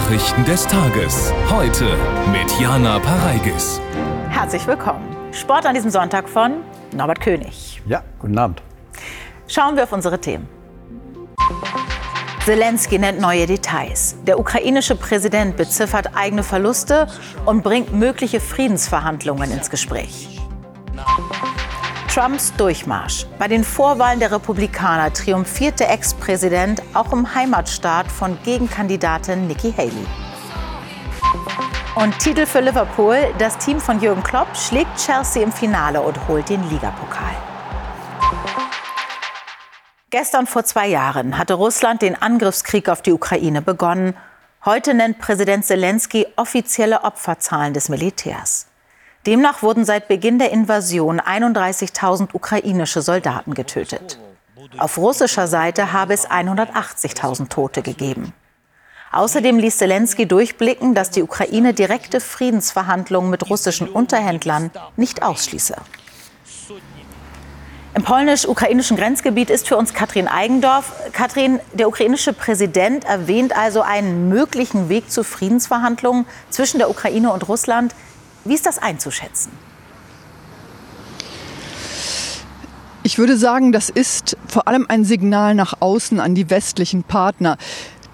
Nachrichten des Tages. Heute mit Jana Pareigis. Herzlich willkommen. Sport an diesem Sonntag von Norbert König. Ja, guten Abend. Schauen wir auf unsere Themen. Zelensky nennt neue Details. Der ukrainische Präsident beziffert eigene Verluste und bringt mögliche Friedensverhandlungen ins Gespräch. Trumps Durchmarsch. Bei den Vorwahlen der Republikaner triumphiert der Ex-Präsident auch im Heimatstaat von Gegenkandidatin Nikki Haley. Und Titel für Liverpool. Das Team von Jürgen Klopp schlägt Chelsea im Finale und holt den Ligapokal. Gestern vor zwei Jahren hatte Russland den Angriffskrieg auf die Ukraine begonnen. Heute nennt Präsident Zelensky offizielle Opferzahlen des Militärs. Demnach wurden seit Beginn der Invasion 31.000 ukrainische Soldaten getötet. Auf russischer Seite habe es 180.000 Tote gegeben. Außerdem ließ Zelensky durchblicken, dass die Ukraine direkte Friedensverhandlungen mit russischen Unterhändlern nicht ausschließe. Im polnisch-ukrainischen Grenzgebiet ist für uns Katrin Eigendorf. Katrin, der ukrainische Präsident erwähnt also einen möglichen Weg zu Friedensverhandlungen zwischen der Ukraine und Russland. Wie ist das einzuschätzen? Ich würde sagen, das ist vor allem ein Signal nach außen an die westlichen Partner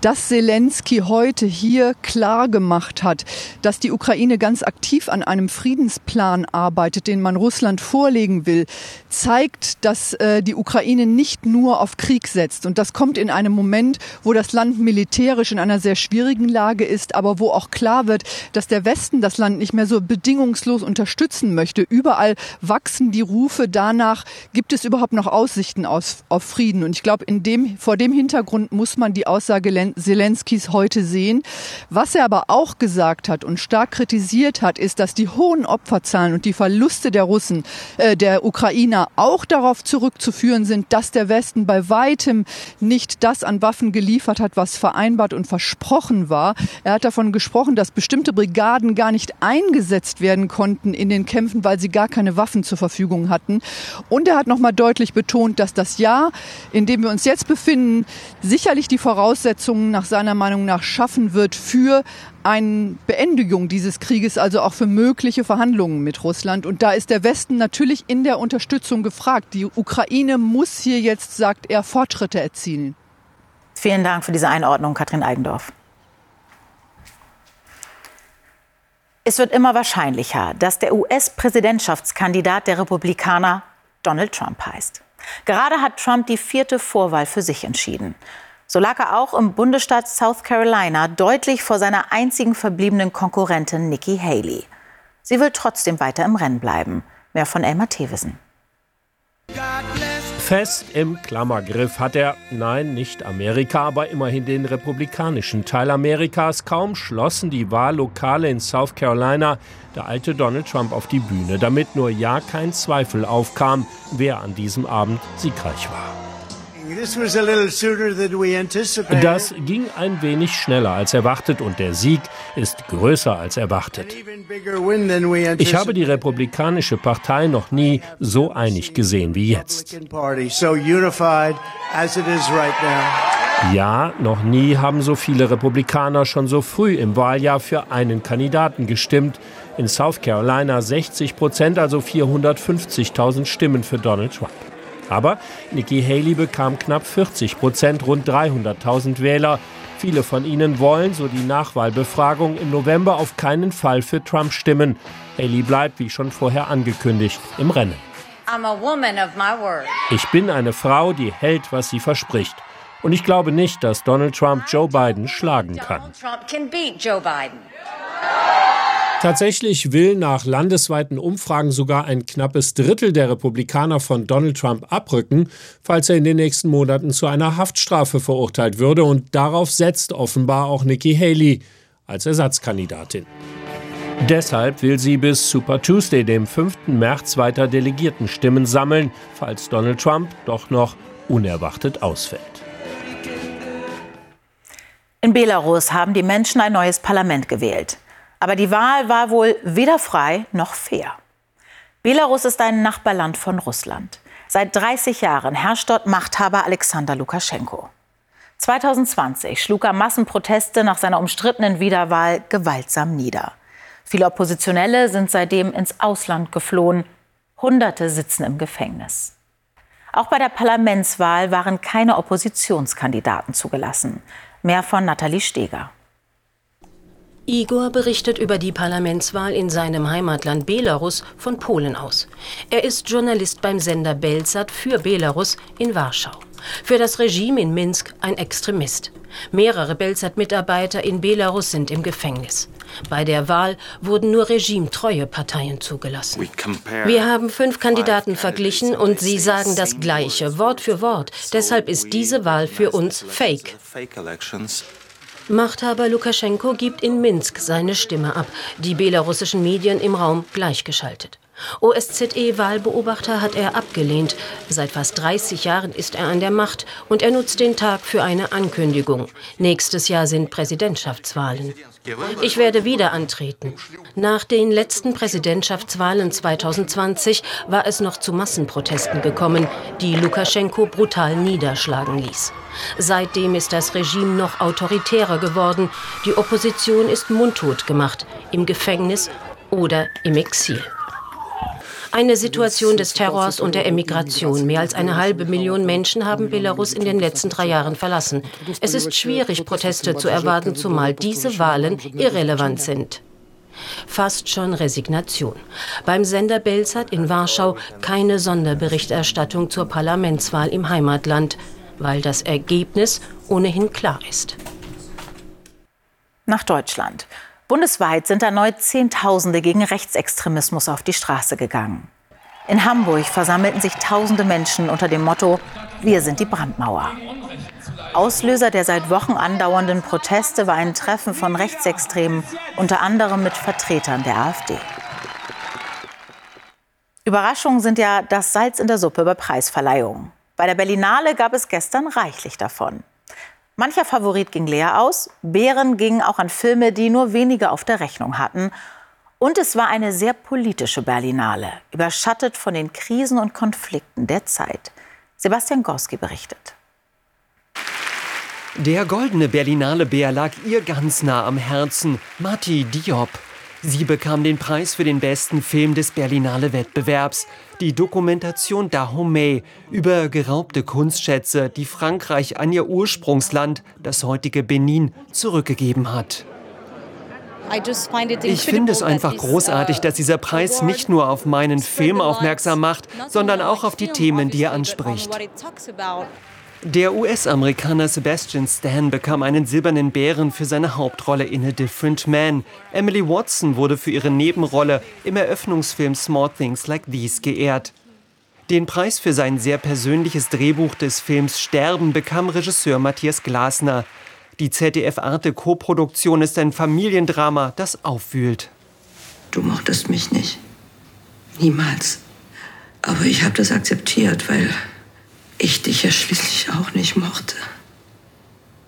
dass Zelensky heute hier klar gemacht hat, dass die Ukraine ganz aktiv an einem Friedensplan arbeitet, den man Russland vorlegen will, zeigt, dass äh, die Ukraine nicht nur auf Krieg setzt. Und das kommt in einem Moment, wo das Land militärisch in einer sehr schwierigen Lage ist, aber wo auch klar wird, dass der Westen das Land nicht mehr so bedingungslos unterstützen möchte. Überall wachsen die Rufe danach, gibt es überhaupt noch Aussichten auf, auf Frieden? Und ich glaube, in dem, vor dem Hintergrund muss man die Aussage Zelenskys heute sehen. Was er aber auch gesagt hat und stark kritisiert hat, ist, dass die hohen Opferzahlen und die Verluste der Russen, äh, der Ukrainer auch darauf zurückzuführen sind, dass der Westen bei weitem nicht das an Waffen geliefert hat, was vereinbart und versprochen war. Er hat davon gesprochen, dass bestimmte Brigaden gar nicht eingesetzt werden konnten in den Kämpfen, weil sie gar keine Waffen zur Verfügung hatten. Und er hat nochmal deutlich betont, dass das Jahr, in dem wir uns jetzt befinden, sicherlich die Voraussetzungen nach seiner Meinung nach schaffen wird für eine Beendigung dieses Krieges, also auch für mögliche Verhandlungen mit Russland. Und da ist der Westen natürlich in der Unterstützung gefragt. Die Ukraine muss hier jetzt, sagt er, Fortschritte erzielen. Vielen Dank für diese Einordnung, Katrin Eigendorf. Es wird immer wahrscheinlicher, dass der US-Präsidentschaftskandidat der Republikaner Donald Trump heißt. Gerade hat Trump die vierte Vorwahl für sich entschieden. So lag er auch im Bundesstaat South Carolina deutlich vor seiner einzigen verbliebenen Konkurrentin Nikki Haley. Sie will trotzdem weiter im Rennen bleiben. Mehr von Elmar Thewissen. Fest im Klammergriff hat er, nein, nicht Amerika, aber immerhin den republikanischen Teil Amerikas. Kaum schlossen die Wahllokale in South Carolina der alte Donald Trump auf die Bühne, damit nur ja kein Zweifel aufkam, wer an diesem Abend siegreich war. Das ging ein wenig schneller als erwartet und der Sieg ist größer als erwartet. Ich habe die Republikanische Partei noch nie so einig gesehen wie jetzt. Ja, noch nie haben so viele Republikaner schon so früh im Wahljahr für einen Kandidaten gestimmt. In South Carolina 60 Prozent, also 450.000 Stimmen für Donald Trump. Aber Nikki Haley bekam knapp 40 Prozent, rund 300.000 Wähler. Viele von ihnen wollen, so die Nachwahlbefragung, im November auf keinen Fall für Trump stimmen. Haley bleibt, wie schon vorher angekündigt, im Rennen. Ich bin eine Frau, die hält, was sie verspricht. Und ich glaube nicht, dass Donald Trump Joe Biden schlagen kann. Tatsächlich will nach landesweiten Umfragen sogar ein knappes Drittel der Republikaner von Donald Trump abrücken, falls er in den nächsten Monaten zu einer Haftstrafe verurteilt würde. Und darauf setzt offenbar auch Nikki Haley als Ersatzkandidatin. Deshalb will sie bis Super Tuesday, dem 5. März, weiter Delegiertenstimmen sammeln, falls Donald Trump doch noch unerwartet ausfällt. In Belarus haben die Menschen ein neues Parlament gewählt. Aber die Wahl war wohl weder frei noch fair. Belarus ist ein Nachbarland von Russland. Seit 30 Jahren herrscht dort Machthaber Alexander Lukaschenko. 2020 schlug er Massenproteste nach seiner umstrittenen Wiederwahl gewaltsam nieder. Viele Oppositionelle sind seitdem ins Ausland geflohen. Hunderte sitzen im Gefängnis. Auch bei der Parlamentswahl waren keine Oppositionskandidaten zugelassen. Mehr von Nathalie Steger. Igor berichtet über die Parlamentswahl in seinem Heimatland Belarus von Polen aus. Er ist Journalist beim Sender Belsat für Belarus in Warschau. Für das Regime in Minsk ein Extremist. Mehrere Belsat-Mitarbeiter in Belarus sind im Gefängnis. Bei der Wahl wurden nur regimetreue Parteien zugelassen. Wir haben fünf Kandidaten verglichen und sie sagen das Gleiche, Wort für Wort. Deshalb ist diese Wahl für uns fake. Machthaber Lukaschenko gibt in Minsk seine Stimme ab, die belarussischen Medien im Raum gleichgeschaltet. OSZE-Wahlbeobachter hat er abgelehnt. Seit fast 30 Jahren ist er an der Macht und er nutzt den Tag für eine Ankündigung. Nächstes Jahr sind Präsidentschaftswahlen. Ich werde wieder antreten. Nach den letzten Präsidentschaftswahlen 2020 war es noch zu Massenprotesten gekommen, die Lukaschenko brutal niederschlagen ließ. Seitdem ist das Regime noch autoritärer geworden. Die Opposition ist mundtot gemacht, im Gefängnis oder im Exil. Eine Situation des Terrors und der Emigration. Mehr als eine halbe Million Menschen haben Belarus in den letzten drei Jahren verlassen. Es ist schwierig, Proteste zu erwarten, zumal diese Wahlen irrelevant sind. Fast schon Resignation. Beim Sender Belsat in Warschau keine Sonderberichterstattung zur Parlamentswahl im Heimatland, weil das Ergebnis ohnehin klar ist. Nach Deutschland. Bundesweit sind erneut Zehntausende gegen Rechtsextremismus auf die Straße gegangen. In Hamburg versammelten sich tausende Menschen unter dem Motto Wir sind die Brandmauer. Auslöser der seit Wochen andauernden Proteste war ein Treffen von Rechtsextremen, unter anderem mit Vertretern der AfD. Überraschungen sind ja das Salz in der Suppe bei Preisverleihungen. Bei der Berlinale gab es gestern reichlich davon. Mancher Favorit ging leer aus, Bären gingen auch an Filme, die nur wenige auf der Rechnung hatten. Und es war eine sehr politische Berlinale, überschattet von den Krisen und Konflikten der Zeit. Sebastian Gorski berichtet. Der goldene Berlinale Bär lag ihr ganz nah am Herzen, Mati Diop. Sie bekam den Preis für den besten Film des Berlinale Wettbewerbs, die Dokumentation Dahomey über geraubte Kunstschätze, die Frankreich an ihr Ursprungsland, das heutige Benin, zurückgegeben hat. Ich finde es einfach großartig, uh, dass dieser Preis nicht nur auf meinen Film aufmerksam macht, sondern auch auf die Themen, die er anspricht. Der US-Amerikaner Sebastian Stan bekam einen silbernen Bären für seine Hauptrolle in A Different Man. Emily Watson wurde für ihre Nebenrolle im Eröffnungsfilm Small Things Like These geehrt. Den Preis für sein sehr persönliches Drehbuch des Films Sterben bekam Regisseur Matthias Glasner. Die ZDF-Arte-Koproduktion ist ein Familiendrama, das aufwühlt. Du mochtest mich nicht. Niemals. Aber ich habe das akzeptiert, weil ich dich ja schließlich auch nicht mochte.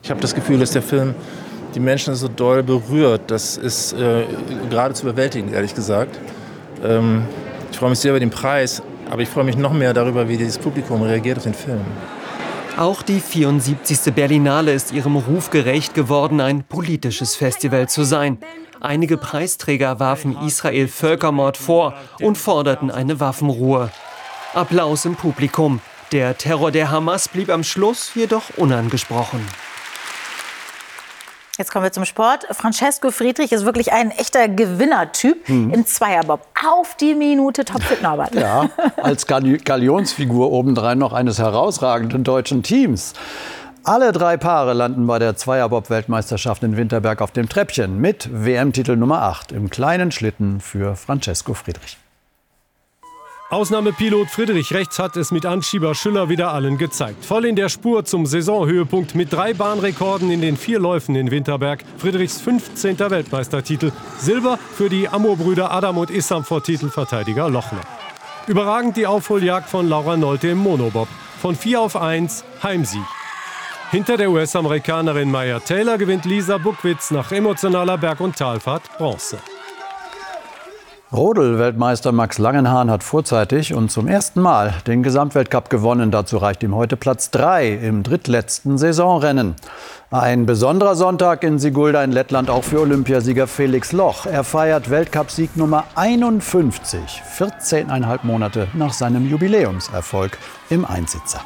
Ich habe das Gefühl, dass der Film die Menschen so doll berührt. Das ist äh, gerade zu überwältigen, ehrlich gesagt. Ähm, ich freue mich sehr über den Preis, aber ich freue mich noch mehr darüber, wie dieses Publikum reagiert auf den Film. Auch die 74. Berlinale ist ihrem Ruf gerecht geworden, ein politisches Festival zu sein. Einige Preisträger warfen Israel Völkermord vor und forderten eine Waffenruhe. Applaus im Publikum. Der Terror der Hamas blieb am Schluss jedoch unangesprochen. Jetzt kommen wir zum Sport. Francesco Friedrich ist wirklich ein echter Gewinnertyp mhm. im Zweierbob. Auf die Minute topfit, Norbert. Ja, als Galionsfigur obendrein noch eines herausragenden deutschen Teams. Alle drei Paare landen bei der Zweierbob-Weltmeisterschaft in Winterberg auf dem Treppchen mit WM-Titel Nummer 8 im kleinen Schlitten für Francesco Friedrich. Ausnahmepilot Friedrich Rechts hat es mit Anschieber Schüller wieder allen gezeigt. Voll in der Spur zum Saisonhöhepunkt mit drei Bahnrekorden in den vier Läufen in Winterberg. Friedrichs 15. Weltmeistertitel. Silber für die Amorbrüder Adam und Issam vor Titelverteidiger Lochner. Überragend die Aufholjagd von Laura Nolte im Monobob. Von 4 auf 1 Heimsieg. Hinter der US-Amerikanerin Maya Taylor gewinnt Lisa Buckwitz nach emotionaler Berg- und Talfahrt Bronze. Rodel-Weltmeister Max Langenhahn hat vorzeitig und zum ersten Mal den Gesamtweltcup gewonnen. Dazu reicht ihm heute Platz 3 im drittletzten Saisonrennen. Ein besonderer Sonntag in Sigulda in Lettland auch für Olympiasieger Felix Loch. Er feiert Weltcupsieg Nummer 51, 14,5 Monate nach seinem Jubiläumserfolg im Einsitzer.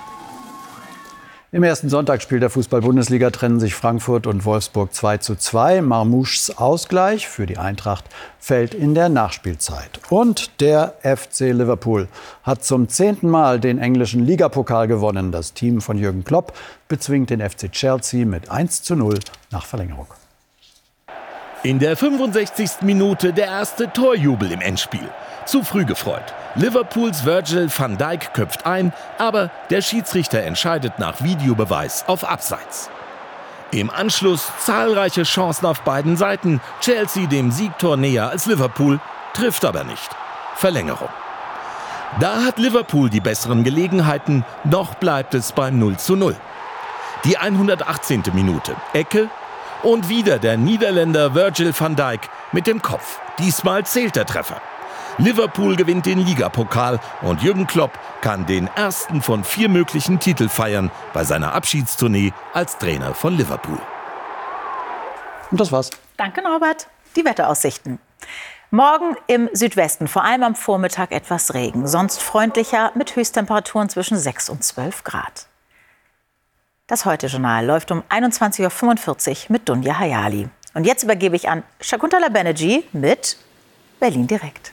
Im ersten Sonntagsspiel der Fußball-Bundesliga trennen sich Frankfurt und Wolfsburg 2 zu 2. Marmouches Ausgleich für die Eintracht fällt in der Nachspielzeit. Und der FC Liverpool hat zum zehnten Mal den englischen Ligapokal gewonnen. Das Team von Jürgen Klopp bezwingt den FC Chelsea mit 1 zu 0 nach Verlängerung. In der 65. Minute der erste Torjubel im Endspiel. Zu früh gefreut. Liverpools Virgil van Dijk köpft ein, aber der Schiedsrichter entscheidet nach Videobeweis auf Abseits. Im Anschluss zahlreiche Chancen auf beiden Seiten. Chelsea dem Siegtor näher als Liverpool, trifft aber nicht. Verlängerung. Da hat Liverpool die besseren Gelegenheiten, noch bleibt es beim 0 zu 0. Die 118. Minute, Ecke und wieder der Niederländer Virgil van Dijk mit dem Kopf. Diesmal zählt der Treffer. Liverpool gewinnt den Ligapokal und Jürgen Klopp kann den ersten von vier möglichen Titel feiern bei seiner Abschiedstournee als Trainer von Liverpool. Und das war's. Danke, Norbert. Die Wetteraussichten. Morgen im Südwesten, vor allem am Vormittag etwas Regen, sonst freundlicher mit Höchsttemperaturen zwischen 6 und 12 Grad. Das Heute-Journal läuft um 21.45 Uhr mit Dunja Hayali. Und jetzt übergebe ich an Shakuntala Banerjee mit Berlin direkt.